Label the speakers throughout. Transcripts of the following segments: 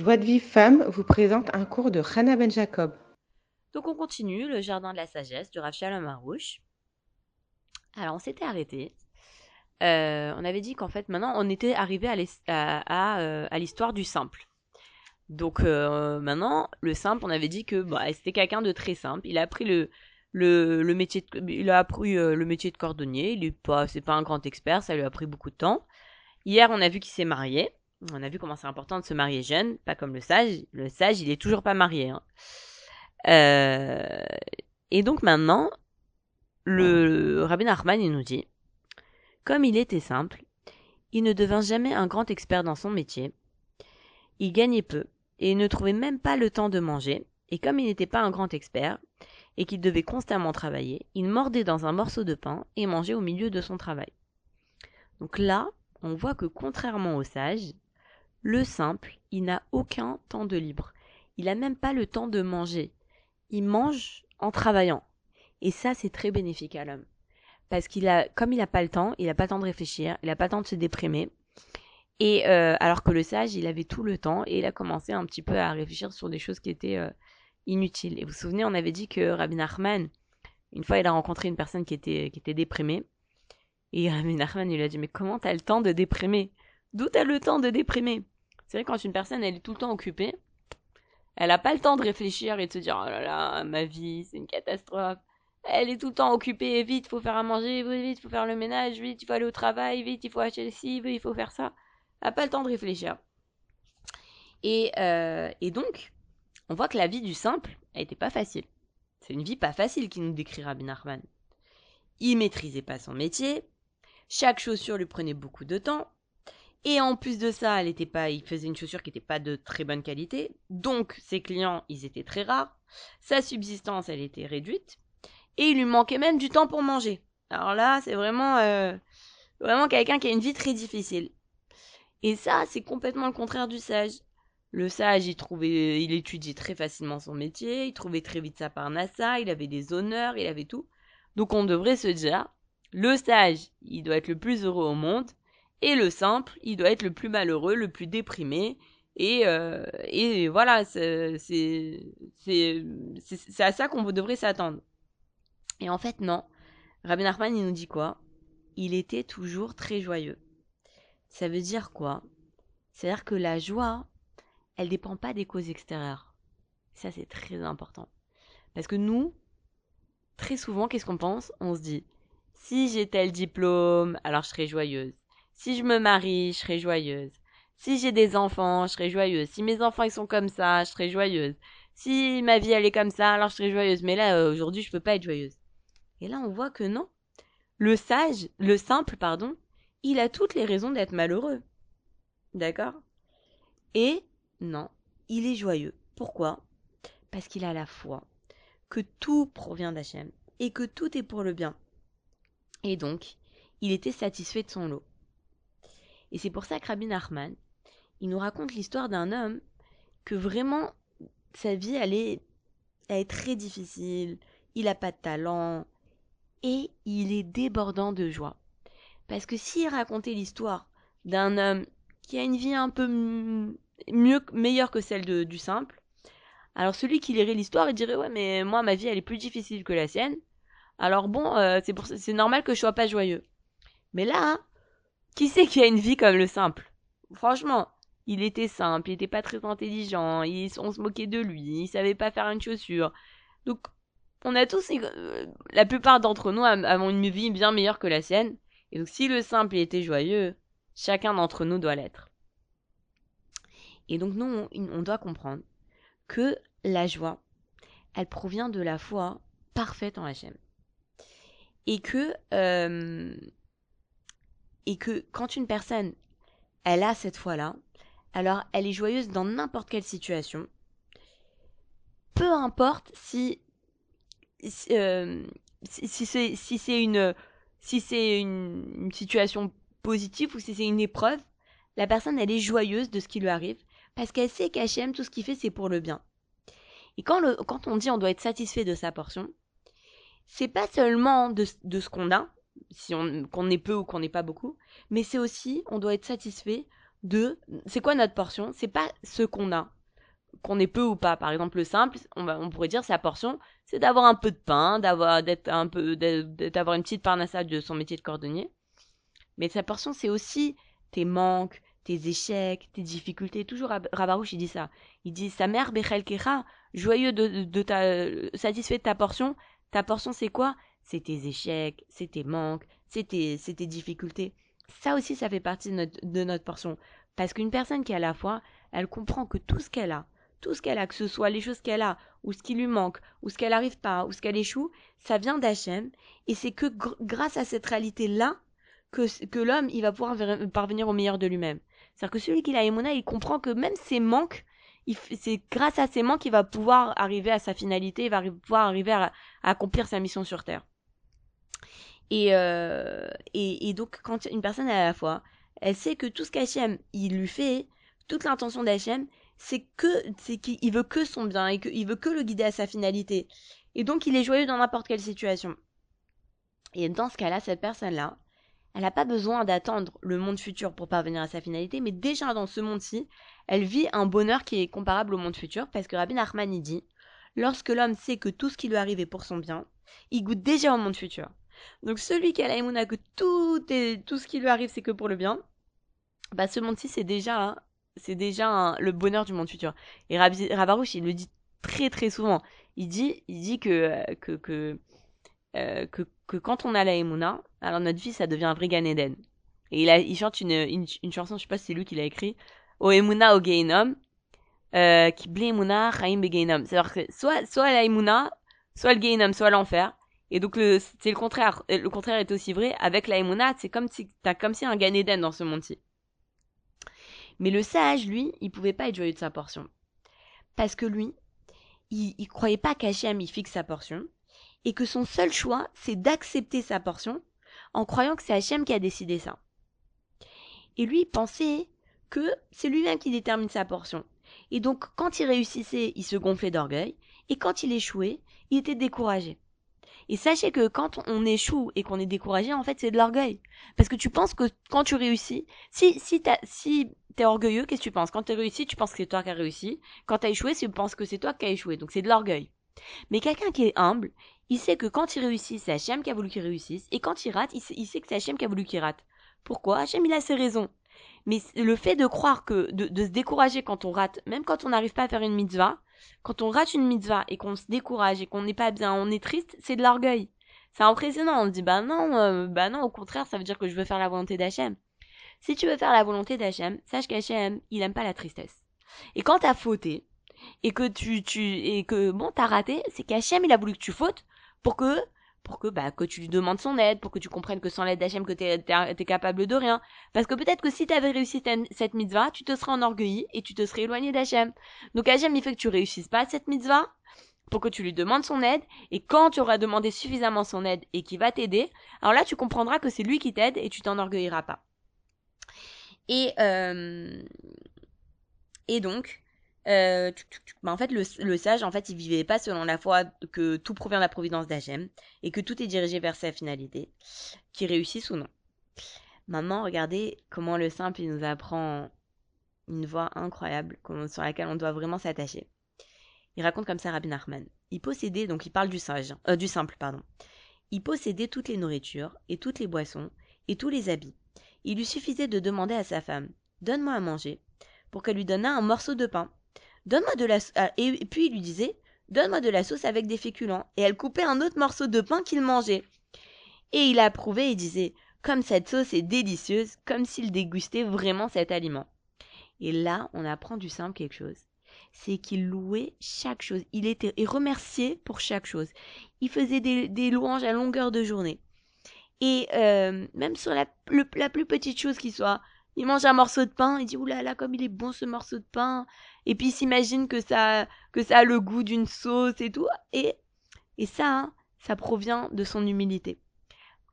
Speaker 1: Joie de Vie Femme vous présente un cours de Hannah Ben Jacob.
Speaker 2: Donc on continue le jardin de la sagesse du Rav Shalom. Alors on s'était arrêté. Euh, on avait dit qu'en fait maintenant on était arrivé à euh, l'histoire du simple. Donc euh, maintenant le simple, on avait dit que bah, c'était quelqu'un de très simple. Il a appris le le, métier de, il a appris le métier de cordonnier. Il est pas c'est pas un grand expert, ça lui a pris beaucoup de temps. Hier on a vu qu'il s'est marié. On a vu comment c'est important de se marier jeune, pas comme le sage. Le sage, il est toujours pas marié. hein. Euh, et donc maintenant, le Rabbi Nachman, il nous dit, comme il était simple, il ne devint jamais un grand expert dans son métier. Il gagnait peu et il ne trouvait même pas le temps de manger. Et comme il n'était pas un grand expert et qu'il devait constamment travailler, il mordait dans un morceau de pain et mangeait au milieu de son travail. Donc là, on voit que contrairement au sage, le simple, il n'a aucun temps de libre. Il n'a même pas le temps de manger. Il mange en travaillant. Et ça, c'est très bénéfique à l'homme. Parce qu'il a, comme il n'a pas le temps, il n'a pas le temps de réfléchir, il n'a pas le temps de se déprimer. Et euh, alors que le sage, il avait tout le temps et il a commencé un petit peu à réfléchir sur des choses qui étaient euh, inutiles. Et vous vous souvenez, on avait dit que Rabbi Nachman, une fois, il a rencontré une personne qui était, déprimée. Et Rabbi Nachman, il lui a dit, mais comment t'as le temps de déprimer? D'où t'as le temps de déprimer? C'est vrai, quand une personne, elle est tout le temps occupée, elle n'a pas le temps de réfléchir et de se dire, oh là là, ma vie, c'est une catastrophe. Elle est tout le temps occupée, vite, faut faire à manger, vite, faut faire le ménage, vite, il faut aller au travail, vite, il faut acheter ci, vite, il faut faire ça. Elle n'a pas le temps de réfléchir. Et, euh, et donc, on voit que la vie du simple, n'était pas facile. C'est une vie pas facile qui nous décrit Rabbi Nachman. Il maîtrisait pas son métier, chaque chaussure lui prenait beaucoup de temps, et en plus de ça, elle était pas, il faisait une chaussure qui n'était pas de très bonne qualité, donc ses clients, ils étaient très rares, sa subsistance, elle était réduite, et il lui manquait même du temps pour manger. Alors là, c'est vraiment, euh, vraiment quelqu'un qui a une vie très difficile. Et ça, c'est complètement le contraire du sage. Le sage, il trouvait, il étudiait très facilement son métier, il trouvait très vite sa parnassa, il avait des honneurs, il avait tout. Donc on devrait se dire, le sage, il doit être le plus heureux au monde, et le simple, il doit être le plus malheureux, le plus déprimé. Et, euh, et voilà, c'est à ça qu'on devrait s'attendre. Et en fait, non. Rabbi Nachman, il nous dit quoi? Il était toujours très joyeux. Ça veut dire quoi? C'est-à-dire que la joie, elle dépend pas des causes extérieures. Ça, c'est très important. Parce que nous, très souvent, qu'est-ce qu'on pense? On se dit, si j'ai tel diplôme, alors je serai joyeuse. Si je me marie, je serai joyeuse. Si j'ai des enfants, je serai joyeuse. Si mes enfants sont comme ça, je serai joyeuse. Si ma vie elle est comme ça, alors je serai joyeuse. Mais là, euh, aujourd'hui, je peux pas être joyeuse. Et là, on voit que non. Le sage, le simple, pardon, il a toutes les raisons d'être malheureux. D'accord? Et non, il est joyeux. Pourquoi? Parce qu'il a la foi que tout provient d'Hachem et que tout est pour le bien. Et donc, il était satisfait de son lot. Et c'est pour ça que Rabbi Nachman, il nous raconte l'histoire d'un homme que vraiment sa vie elle est très difficile, il n'a pas de talent et il est débordant de joie. Parce que s'il racontait l'histoire d'un homme qui a une vie un peu mieux, meilleure que celle de- du simple, alors celui qui lirait l'histoire, il dirait ouais mais moi ma vie elle est plus difficile que la sienne. Alors bon, euh, c'est normal que je sois pas joyeux. Mais là, hein, qui c'est qui a une vie comme le simple? Franchement, il était simple, il était pas très intelligent, on se moquait de lui, il savait pas faire une chaussure. Donc, on a tous, euh, la plupart d'entre nous avons une vie bien meilleure que la sienne. Et donc, si le simple était joyeux, chacun d'entre nous doit l'être. Et donc, nous, on, on doit comprendre que la joie, elle provient de la foi parfaite en Hachem. Et que, euh, et que quand une personne, elle a cette foi-là, alors elle est joyeuse dans n'importe quelle situation. Peu importe si, si, euh, si, c'est une, si c'est une, situation positive ou si c'est une épreuve, la personne, elle est joyeuse de ce qui lui arrive parce qu'elle sait qu'Hachem, tout ce qu'il fait, c'est pour le bien. Et quand, le, quand on dit on doit être satisfait de sa portion, c'est pas seulement de, de ce qu'on a, si on qu'on ait peu ou qu'on n'ait pas beaucoup, mais c'est aussi on doit être satisfait de c'est quoi notre portion? C'est pas ce qu'on a, qu'on est peu ou pas. Par exemple, le simple, on, va, on pourrait dire sa portion, c'est d'avoir un peu de pain, d'avoir d'être un peu d'avoir une petite parnassade de son métier de cordonnier. Mais sa portion, c'est aussi tes manques, tes échecs, tes difficultés. Toujours Ravarouche, il dit ça. Il dit sa mère Bechel Kecha, joyeux de, de ta satisfait de ta portion. Ta portion, c'est quoi? C'est tes échecs, c'est tes manques, c'est difficultés. Ça aussi, ça fait partie de notre, de notre portion. Parce qu'une personne qui a la foi, elle comprend que tout ce qu'elle a, tout ce qu'elle a, que ce soit les choses qu'elle a, ou ce qui lui manque, ou ce qu'elle n'arrive pas, ou ce qu'elle échoue, ça vient d'Hachem. Et c'est que grâce à cette réalité-là que, que l'homme, il va pouvoir parvenir au meilleur de lui-même. C'est-à-dire que celui qui a Emouna, il comprend que même ses manques, c'est grâce à ses manques qu'il va pouvoir arriver à sa finalité, il va pouvoir arriver à, accomplir sa mission sur Terre. Et, euh, et, donc, quand une personne est à la foi, elle sait que tout ce qu'Hachem, il lui fait, toute l'intention d'Hachem, c'est c'est qu'il veut que son bien et qu'il veut que le guider à sa finalité. Et donc il est joyeux dans n'importe quelle situation. Et dans ce cas-là, cette personne-là, elle n'a pas besoin d'attendre le monde futur pour parvenir à sa finalité, mais déjà dans ce monde-ci, elle vit un bonheur qui est comparable au monde futur, parce que Rabbi Nachman dit lorsque l'homme sait que tout ce qui lui arrive est pour son bien, il goûte déjà au monde futur. Donc celui qui a la que tout, est, tout ce qui lui arrive c'est que pour le bien, bah ce monde-ci c'est déjà c'est déjà le bonheur du monde futur. Et Ravarouche, il le dit très très souvent. Il dit, il dit que, que, que, euh, que, quand on a la Emouna, alors notre vie, ça devient un vrai Gan Eden. Et il, a, il chante une, une, chanson, je sais pas si c'est lui qui l'a écrit, O Emouna o Geinom, euh, bli Emouna Chaim. C'est-à-dire que soit, soit la soit le Geinom, soit l'enfer. Et donc c'est le contraire. Le contraire est aussi vrai. Avec la Emouna, c'est comme si t'as comme si un Gan Eden dans ce monde-ci. Mais le sage, lui, il pouvait pas être joyeux de sa portion. Parce que lui, il, il croyait pas qu'Hachem, il fixe sa portion, et que son seul choix, c'est d'accepter sa portion, en croyant que c'est Hachem qui a décidé ça. Et lui, il pensait que c'est lui-même qui détermine sa portion. Et donc, quand il réussissait, il se gonflait d'orgueil, et quand il échouait, il était découragé. Et sachez que quand on échoue et qu'on est découragé, en fait, c'est de l'orgueil. Parce que tu penses que quand tu réussis, si, si, t'as, si t'es orgueilleux, qu'est-ce que tu penses? Quand t'es réussi, tu penses que c'est toi qui as réussi. Quand t'as échoué, tu penses que c'est toi qui as échoué. Donc c'est de l'orgueil. Mais quelqu'un qui est humble, il sait que quand il réussit, c'est Hachem qui a voulu qu'il réussisse. Et quand il rate, il sait, que c'est Hachem qui a voulu qu'il rate. Pourquoi? Hachem, il a ses raisons. Mais le fait de croire que, de, de se décourager quand on rate, même quand on n'arrive pas à faire une mitzvah, quand on rate une mitzvah et qu'on se décourage et qu'on n'est pas bien, on est triste, c'est de l'orgueil. C'est impressionnant. On se dit, bah non, euh, bah non, au contraire, ça veut dire que je veux faire la volonté d'Hachem. Si tu veux faire la volonté d'Hachem, sache qu'Hachem, il aime pas la tristesse. Et quand t'as fauté, et que tu, tu, et que, bon, t'as raté, c'est qu'Hachem, il a voulu que tu fautes pour que, pour que, bah, que tu lui demandes son aide, pour que tu comprennes que sans l'aide d'Hachem, que t'es, capable de rien. Parce que peut-être que si t'avais réussi cette mitzvah, tu te serais enorgueilli et tu te serais éloigné d'Hachem. Donc Hachem, il fait que tu réussisses pas cette mitzvah, pour que tu lui demandes son aide, et quand tu auras demandé suffisamment son aide et qu'il va t'aider, alors là tu comprendras que c'est lui qui t'aide et tu t'enorgueilliras pas. Et, euh, et donc, euh, bah en fait, le, sage, en fait, il vivait pas selon la foi que tout provient de la providence d'Hachem et que tout est dirigé vers sa finalité, qu'il réussisse ou non. Maintenant, regardez comment le simple, il nous apprend une voie incroyable sur laquelle on doit vraiment s'attacher. Il raconte comme ça Rabbi Nachman. Il possédait, donc il parle du sage, euh, du simple, pardon. Il possédait toutes les nourritures et toutes les boissons et tous les habits. Il lui suffisait de demander à sa femme Donne-moi à manger, pour qu'elle lui donnât un morceau de pain. Donne-moi de la ah, et puis il lui disait Donne-moi de la sauce avec des féculents. Et elle coupait un autre morceau de pain qu'il mangeait. Et il approuvait et disait Comme cette sauce est délicieuse, comme s'il dégustait vraiment cet aliment. Et là, on apprend du simple quelque chose c'est qu'il louait chaque chose. Il était et remercié pour chaque chose. Il faisait des, louanges à longueur de journée. Et euh, même sur la, la plus petite chose qui soit, il mange un morceau de pain, il dit oulala là, comme il est bon ce morceau de pain. Et puis il s'imagine que ça, que ça a le goût d'une sauce et tout. Et, et ça, hein, ça provient de son humilité.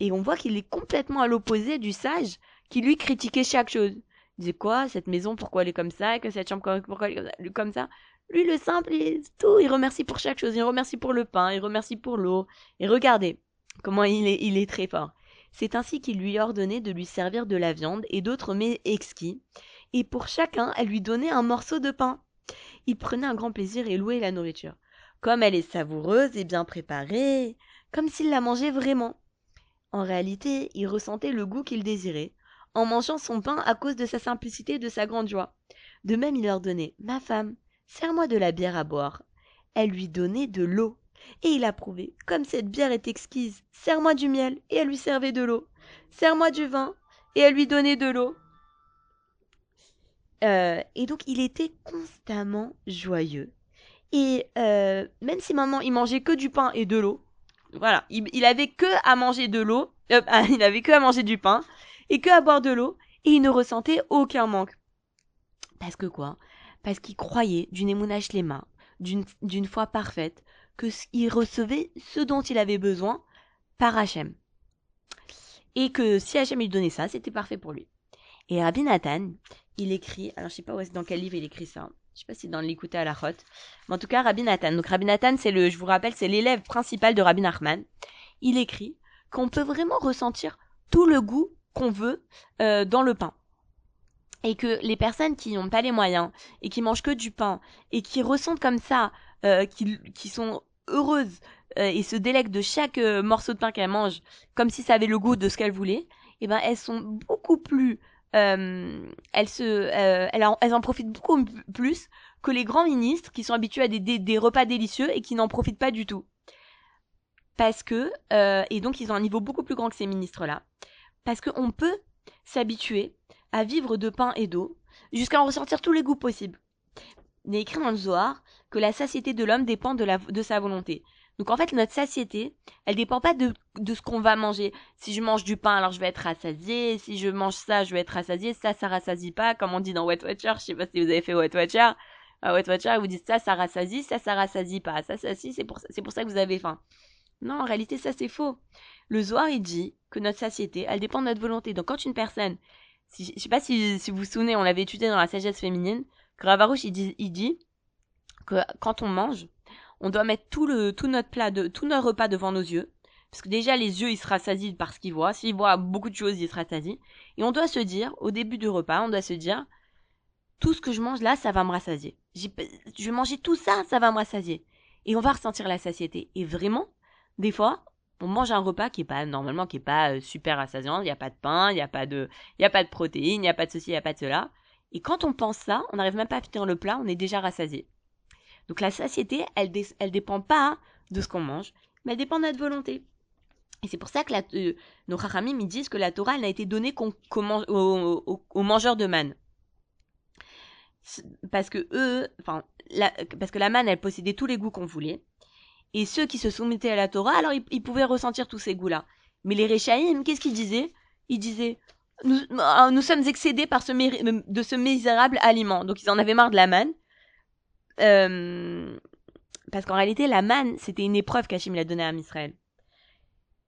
Speaker 2: Et on voit qu'il est complètement à l'opposé du sage qui lui critiquait chaque chose. Il disait quoi Cette maison, pourquoi elle est comme ça? Que cette chambre, pourquoi elle est comme ça? Lui, le simple, il, tout, il remercie pour chaque chose. Il remercie pour le pain, il remercie pour l'eau. Et regardez comment il est, il est très fort. C'est ainsi qu'il lui ordonnait de lui servir de la viande et d'autres mets exquis, et pour chacun, elle lui donnait un morceau de pain. Il prenait un grand plaisir et louait la nourriture. Comme elle est savoureuse et bien préparée, comme s'il la mangeait vraiment. En réalité, il ressentait le goût qu'il désirait, en mangeant son pain à cause de sa simplicité et de sa grande joie. De même, il ordonnait Ma femme, sers-moi de la bière à boire. Elle lui donnait de l'eau. Et il approuvait Comme cette bière est exquise, sers-moi du miel. Et elle lui servait de l'eau. Sers-moi du vin. Et elle lui donnait de l'eau. Euh, et donc, il était constamment joyeux. Et euh, même si maman, il mangeait que du pain et de l'eau, voilà, il, il avait que à manger de l'eau, euh, il avait que à manger du pain et que à boire de l'eau, et il ne ressentait aucun manque. Parce que quoi? Parce qu'il croyait d'une émounage les mains, d'une foi parfaite, que il recevait ce dont il avait besoin par Hachem. Et que si Hachem lui donnait ça, c'était parfait pour lui. Et Rabbi Nathan, il écrit, alors je sais pas dans quel livre il écrit ça, je sais pas si dans l'écouter à la rote, mais en tout cas Rabbi Nathan. Donc Rabbi Nathan, c'est le, je vous rappelle, c'est l'élève principal de Rabbi Nachman. Il écrit qu'on peut vraiment ressentir tout le goût qu'on veut euh, dans le pain et que les personnes qui n'ont pas les moyens et qui mangent que du pain et qui ressentent comme ça, euh, qui, qui, sont heureuses euh, et se délèguent de chaque morceau de pain qu'elles mangent comme si ça avait le goût de ce qu'elles voulaient, eh ben elles sont beaucoup plus, elles se, elles, en, profitent beaucoup plus que les grands ministres qui sont habitués à des, repas délicieux et qui n'en profitent pas du tout. Parce que, et donc ils ont un niveau beaucoup plus grand que ces ministres-là, parce qu'on peut s'habituer à vivre de pain et d'eau, jusqu'à en ressentir tous les goûts possibles. Il est écrit dans le Zohar que la satiété de l'homme dépend de sa volonté. Donc en fait, notre satiété, elle dépend pas de, de ce qu'on va manger. Si je mange du pain, alors je vais être rassasié. Si je mange ça, je vais être rassasié. Ça, ça rassasie pas. Comme on dit dans Wet Watcher, je sais pas si vous avez fait Wet Watcher. À Wet Watcher, vous dites ça, ça rassasie. Ça, ça rassasie pas. Ça, ça, si, c'est pour, c'est pour ça que vous avez faim. Non, en réalité, ça, c'est faux. Le Zohar, il dit que notre satiété, elle dépend de notre volonté. Donc quand une personne, si, je sais pas si, si vous vous souvenez, on l'avait étudié dans la sagesse féminine, Gravarouche, il dit, il dit que quand on mange, on doit mettre tout le, tout notre plat de, tout notre repas devant nos yeux. Parce que déjà, les yeux, ils se rassasient par ce qu'ils voient. S'ils voient beaucoup de choses, ils se rassasient. Et on doit se dire, au début du repas, on doit se dire, tout ce que je mange là, ça va me rassasier. Je vais manger tout ça, ça va me rassasier. Et on va ressentir la satiété. Et vraiment, des fois, on mange un repas qui est pas normalement qui est pas euh, super rassasiant, il n'y a pas de pain, il n'y a pas de il y a pas de protéines, il n'y a pas de ceci, il n'y a pas de cela. Et quand on pense ça, on n'arrive même pas à finir le plat, on est déjà rassasié. Donc la satiété, elle elle dépend pas de ce qu'on mange, mais elle dépend de notre volonté. Et c'est pour ça que la, euh, nos rachamim me disent que la Torah n'a été donnée qu'aux, aux, mangeurs de manne. Parce que eux, enfin, parce que la manne, elle possédait tous les goûts qu'on voulait. Et ceux qui se soumettaient à la Torah, alors ils, pouvaient ressentir tous ces goûts-là. Mais les Réchaïm, qu'est-ce qu'ils disaient? Ils disaient nous, ah, nous, sommes excédés par de ce misérable aliment. Donc ils en avaient marre de la manne. Euh, parce qu'en réalité, la manne, c'était une épreuve qu'Hachim l'a donnée à Israël.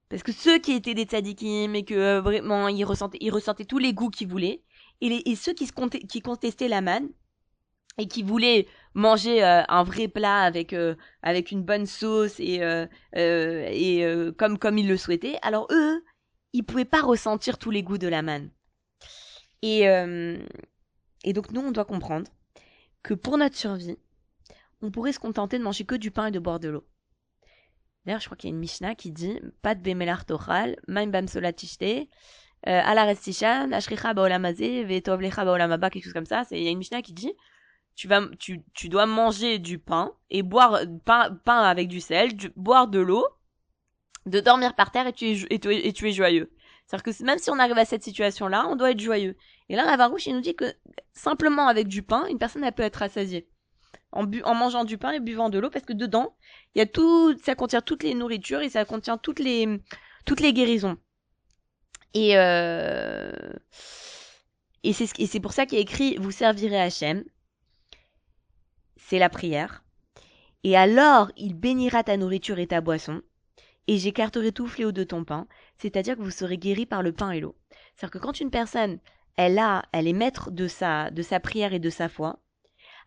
Speaker 2: Parce que ceux qui étaient des tzadikim et que euh, vraiment ils ressentaient, ils ressentaient tous les goûts qu'ils voulaient, et, ceux qui, se qui contestaient la manne, et qui voulaient manger euh, un vrai plat avec avec une bonne sauce et comme comme ils le souhaitaient alors eux ils pouvaient pas ressentir tous les goûts de la manne et et donc nous on doit comprendre que pour notre survie on pourrait se contenter de manger que du pain et de boire de l'eau d'ailleurs je crois qu'il y a une Mishnah qui dit pas de bemelar tochal maim bam solatishte ala restishan ashricha baolamazé vetovlecha baolamaba quelque chose comme ça il y a une Mishnah qui dit tu vas tu, dois manger du pain et boire pain, pain avec du sel, boire de l'eau, de dormir par terre et tu es, joyeux. C'est-à-dire que même si on arrive à cette situation-là, on doit être joyeux. Et là, Ravarouche, il nous dit que simplement avec du pain, une personne, peut être rassasiée. En, en mangeant du pain et buvant de l'eau, parce que dedans, il y a tout, ça contient toutes les nourritures et ça contient toutes les, toutes les guérisons. Et, euh, et c'est pour ça qu'il a écrit, vous servirez Hachem, c'est la prière. Et alors il bénira ta nourriture et ta boisson, et j'écarterai tout fléau de ton pain, c'est-à-dire que vous serez guéris par le pain et l'eau. C'est-à-dire que quand une personne, elle a, elle est maître de sa, de sa prière et de sa foi,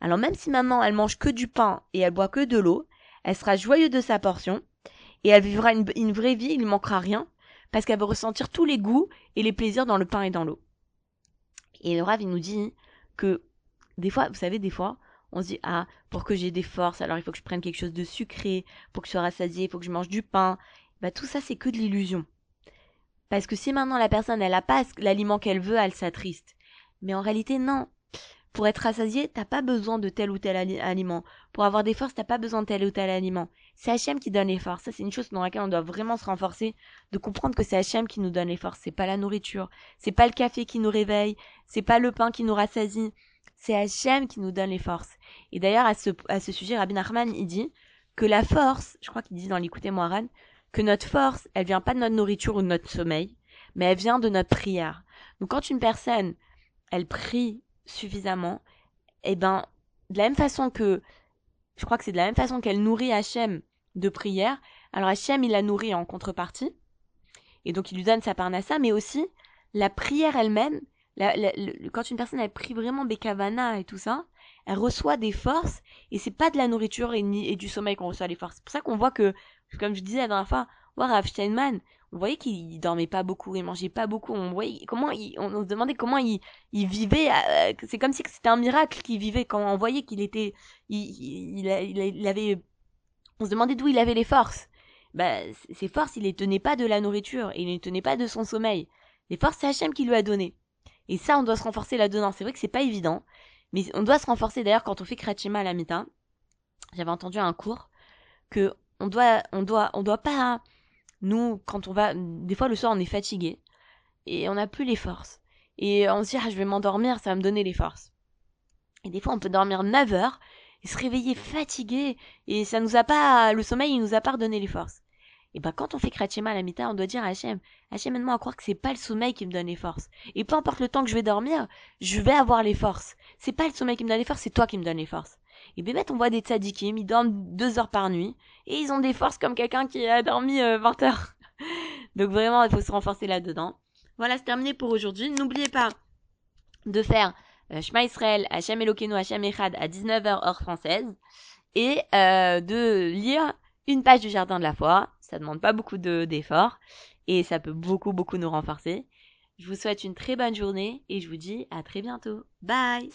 Speaker 2: alors même si maman, elle mange que du pain et elle boit que de l'eau, elle sera joyeuse de sa portion, et elle vivra une, vraie vie, il ne manquera rien, parce qu'elle va ressentir tous les goûts et les plaisirs dans le pain et dans l'eau. Et le Rav, nous dit que des fois, vous savez, des fois, on se dit ah pour que j'ai des forces, alors il faut que je prenne quelque chose de sucré, pour que je sois rassasié, il faut que je mange du pain. Bah tout ça c'est que de l'illusion. Parce que si maintenant la personne elle a pas l'aliment qu'elle veut, elle s'attriste. Mais en réalité non. Pour être rassasié, t'as pas besoin de tel ou tel aliment. Pour avoir des forces, t'as pas besoin de tel ou tel aliment. C'est Hachem qui donne les forces. Ça, c'est une chose dans laquelle on doit vraiment se renforcer, de comprendre que c'est Hachem qui nous donne les forces. C'est pas la nourriture. C'est pas le café qui nous réveille. C'est pas le pain qui nous rassasie. C'est Hachem qui nous donne les forces. Et d'ailleurs, à ce, à ce sujet, Rabbi Nachman, il dit que la force, je crois qu'il dit dans l'écouter Moharan, que notre force, elle vient pas de notre nourriture ou de notre sommeil, mais elle vient de notre prière. Donc quand une personne, elle prie suffisamment, et eh ben, de la même façon que, je crois que c'est de la même façon qu'elle nourrit Hachem de prière, alors Hachem, il la nourrit en contrepartie, et donc il lui donne sa parnassa, mais aussi, la prière elle-même, quand une personne, elle prie vraiment Bekavana et tout ça, elle reçoit des forces, et c'est pas de la nourriture et, et du sommeil qu'on reçoit les forces. C'est pour ça qu'on voit que, comme je disais la dernière fois, voir Rav Steinman, on voyait qu'il dormait pas beaucoup, il mangeait pas beaucoup. On voyait comment il, on, se demandait comment il, il vivait. Euh, c'est comme si c'était un miracle qu'il vivait quand on voyait qu'il était, il, il, il, avait. On se demandait d'où il avait les forces. Bah, ces forces, il les tenait pas de la nourriture il les tenait pas de son sommeil. Les forces, c'est Hachem qui lui a donné. Et ça, on doit se renforcer là-dedans. C'est vrai que c'est pas évident, mais on doit se renforcer. D'ailleurs, quand on fait Kratchima à la Mita, j'avais entendu un cours que on doit, on doit, on doit pas nous, quand on va, des fois le soir, on est fatigué et on n'a plus les forces. Et on se dit, ah, je vais m'endormir, ça va me donner les forces. Et des fois, on peut dormir 9 heures et se réveiller fatigué et ça nous a pas, le sommeil, il nous a pas redonné les forces. Et ben, quand on fait Kratchema à la mita, on doit dire à Hachem, Hachem, aide-moi à croire que c'est pas le sommeil qui me donne les forces. Et peu importe le temps que je vais dormir, je vais avoir les forces. C'est pas le sommeil qui me donne les forces, c'est toi qui me donne les forces. Et bébête, on voit des tzadikim, ils dorment deux heures par nuit, et ils ont des forces comme quelqu'un qui a dormi 20 euh, heures. Donc vraiment, il faut se renforcer là-dedans. Voilà, c'est terminé pour aujourd'hui. N'oubliez pas de faire euh, Shema Israël, Hachem Echad à 19h heure française, et euh, de lire une page du Jardin de la Foi. Ça demande pas beaucoup d'efforts, et ça peut beaucoup, beaucoup nous renforcer. Je vous souhaite une très bonne journée, et je vous dis à très bientôt. Bye